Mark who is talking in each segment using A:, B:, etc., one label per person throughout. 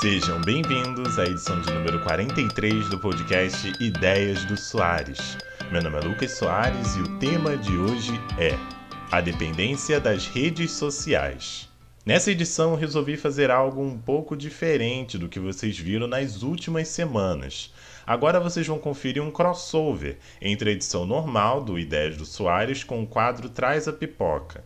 A: Sejam bem-vindos à edição de número 43 do podcast Ideias do Soares. Meu nome é Lucas Soares e o tema de hoje é a dependência das redes sociais. Nessa edição, resolvi fazer algo um pouco diferente do que vocês viram nas últimas semanas. Agora vocês vão conferir um crossover entre a edição normal do Ideias do Soares com o quadro Traz a Pipoca.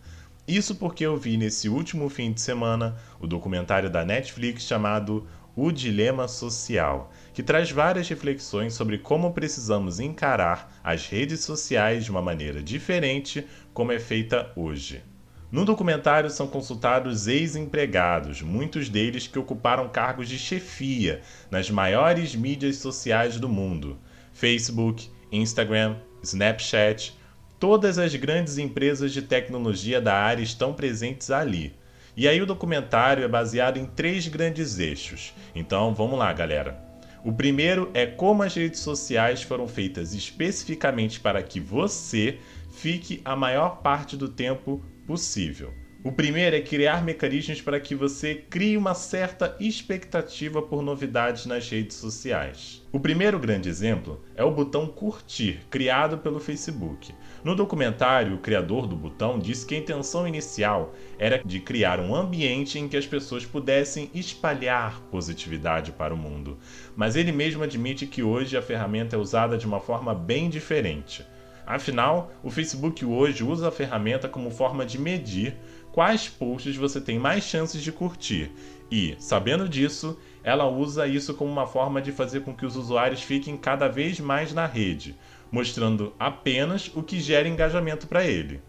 A: Isso porque eu vi nesse último fim de semana o documentário da Netflix chamado O Dilema Social, que traz várias reflexões sobre como precisamos encarar as redes sociais de uma maneira diferente como é feita hoje. No documentário são consultados ex-empregados, muitos deles que ocuparam cargos de chefia nas maiores mídias sociais do mundo: Facebook, Instagram, Snapchat. Todas as grandes empresas de tecnologia da área estão presentes ali. E aí o documentário é baseado em três grandes eixos. Então vamos lá, galera. O primeiro é como as redes sociais foram feitas especificamente para que você fique a maior parte do tempo possível. O primeiro é criar mecanismos para que você crie uma certa expectativa por novidades nas redes sociais. O primeiro grande exemplo é o botão curtir, criado pelo Facebook. No documentário, o criador do botão disse que a intenção inicial era de criar um ambiente em que as pessoas pudessem espalhar positividade para o mundo. Mas ele mesmo admite que hoje a ferramenta é usada de uma forma bem diferente. Afinal, o Facebook hoje usa a ferramenta como forma de medir quais posts você tem mais chances de curtir e, sabendo disso, ela usa isso como uma forma de fazer com que os usuários fiquem cada vez mais na rede, mostrando apenas o que gera engajamento para ele.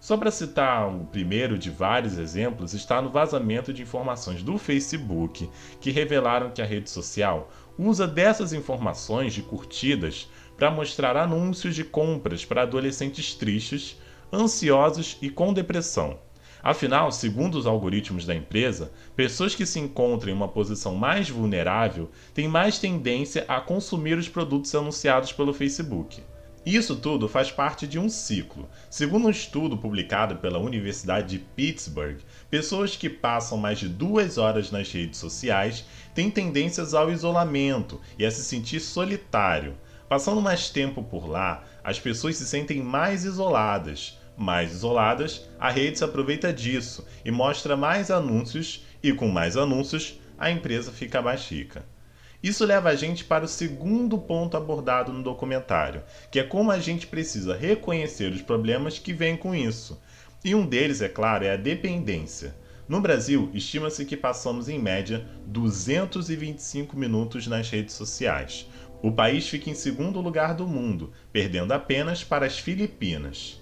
A: Só para citar o primeiro de vários exemplos, está no vazamento de informações do Facebook que revelaram que a rede social usa dessas informações de curtidas para mostrar anúncios de compras para adolescentes tristes, ansiosos e com depressão. Afinal, segundo os algoritmos da empresa, pessoas que se encontram em uma posição mais vulnerável têm mais tendência a consumir os produtos anunciados pelo Facebook. Isso tudo faz parte de um ciclo. Segundo um estudo publicado pela Universidade de Pittsburgh, pessoas que passam mais de duas horas nas redes sociais têm tendências ao isolamento e a se sentir solitário. Passando mais tempo por lá, as pessoas se sentem mais isoladas. Mais isoladas, a rede se aproveita disso e mostra mais anúncios, e com mais anúncios, a empresa fica mais rica. Isso leva a gente para o segundo ponto abordado no documentário, que é como a gente precisa reconhecer os problemas que vêm com isso. E um deles, é claro, é a dependência. No Brasil, estima-se que passamos em média 225 minutos nas redes sociais, o país fica em segundo lugar do mundo, perdendo apenas para as Filipinas.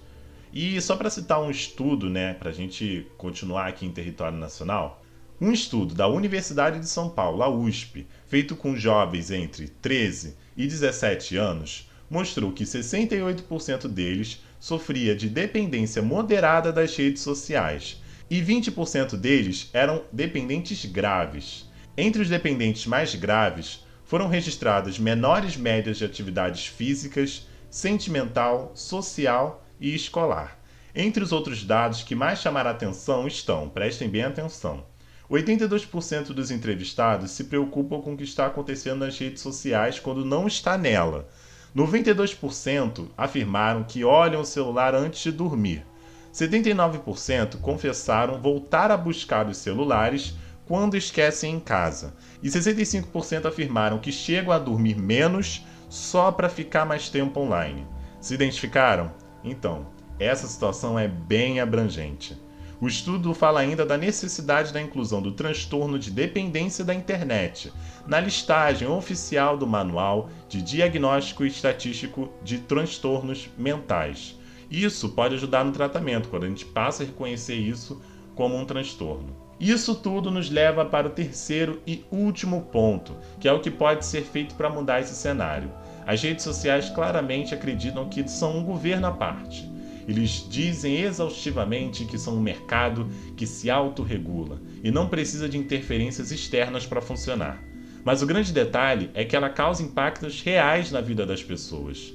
A: E só para citar um estudo, né, para a gente continuar aqui em território nacional, um estudo da Universidade de São Paulo, a USP, feito com jovens entre 13 e 17 anos, mostrou que 68% deles sofria de dependência moderada das redes sociais e 20% deles eram dependentes graves. Entre os dependentes mais graves, foram registradas menores médias de atividades físicas, sentimental, social e escolar. Entre os outros dados que mais chamaram atenção estão, prestem bem atenção, 82% dos entrevistados se preocupam com o que está acontecendo nas redes sociais quando não está nela. 92% afirmaram que olham o celular antes de dormir. 79% confessaram voltar a buscar os celulares quando esquecem em casa, e 65% afirmaram que chegam a dormir menos só para ficar mais tempo online. Se identificaram? Então, essa situação é bem abrangente. O estudo fala ainda da necessidade da inclusão do transtorno de dependência da internet na listagem oficial do Manual de Diagnóstico Estatístico de Transtornos Mentais. Isso pode ajudar no tratamento, quando a gente passa a reconhecer isso como um transtorno. Isso tudo nos leva para o terceiro e último ponto, que é o que pode ser feito para mudar esse cenário. As redes sociais claramente acreditam que são um governo à parte. Eles dizem exaustivamente que são um mercado que se autorregula e não precisa de interferências externas para funcionar. Mas o grande detalhe é que ela causa impactos reais na vida das pessoas.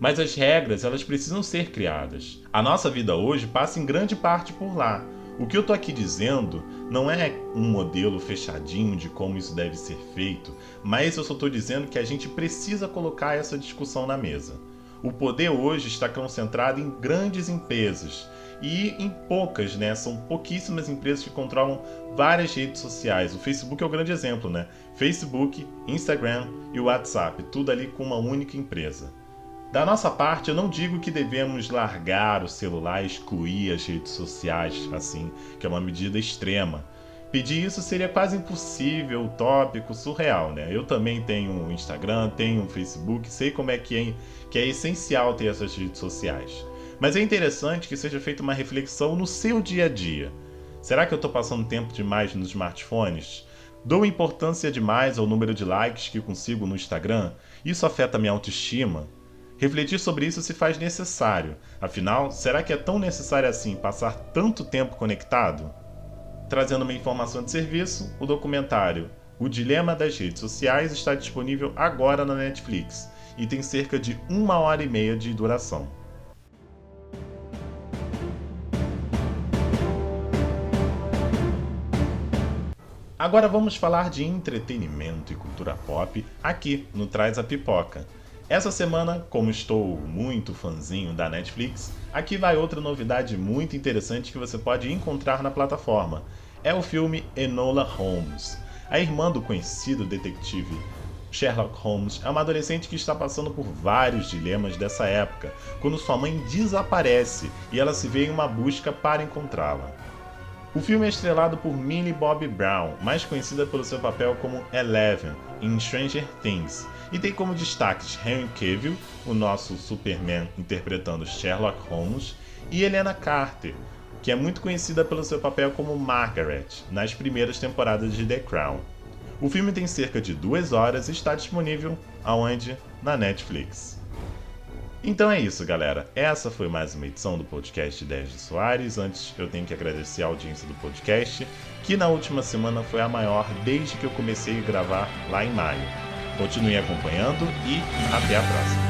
A: Mas as regras, elas precisam ser criadas. A nossa vida hoje passa em grande parte por lá, O que eu tô aqui dizendo não é um modelo fechadinho de como isso deve ser feito, mas eu só estou dizendo que a gente precisa colocar essa discussão na mesa. O poder hoje está concentrado em grandes empresas e em poucas, né? São pouquíssimas empresas que controlam várias redes sociais. O Facebook é o grande exemplo, né? Facebook, Instagram e WhatsApp, tudo ali com uma única empresa. Da nossa parte, eu não digo que devemos largar o celular excluir as redes sociais, assim, que é uma medida extrema. Pedir isso seria quase impossível, utópico, surreal, né? Eu também tenho um Instagram, tenho um Facebook, sei como é que é, que é essencial ter essas redes sociais. Mas é interessante que seja feita uma reflexão no seu dia a dia. Será que eu estou passando tempo demais nos smartphones? Dou importância demais ao número de likes que consigo no Instagram? Isso afeta minha autoestima? Refletir sobre isso se faz necessário. Afinal, será que é tão necessário assim passar tanto tempo conectado? Trazendo uma informação de serviço, o documentário O Dilema das Redes Sociais está disponível agora na Netflix e tem cerca de uma hora e meia de duração. Agora vamos falar de entretenimento e cultura pop aqui no Traz a Pipoca. Essa semana, como estou muito fanzinho da Netflix, aqui vai outra novidade muito interessante que você pode encontrar na plataforma. É o filme Enola Holmes. A irmã do conhecido detetive Sherlock Holmes é uma adolescente que está passando por vários dilemas dessa época, quando sua mãe desaparece e ela se vê em uma busca para encontrá-la. O filme é estrelado por Millie Bobby Brown, mais conhecida pelo seu papel como Eleven em Stranger Things, e tem como destaques Henry Cavill, o nosso Superman interpretando Sherlock Holmes, e Helena Carter, que é muito conhecida pelo seu papel como Margaret nas primeiras temporadas de The Crown. O filme tem cerca de duas horas e está disponível aonde? Na Netflix. Então é isso, galera. Essa foi mais uma edição do podcast 10 de Soares. Antes, eu tenho que agradecer a audiência do podcast, que na última semana foi a maior desde que eu comecei a gravar lá em maio. Continue acompanhando e até a próxima.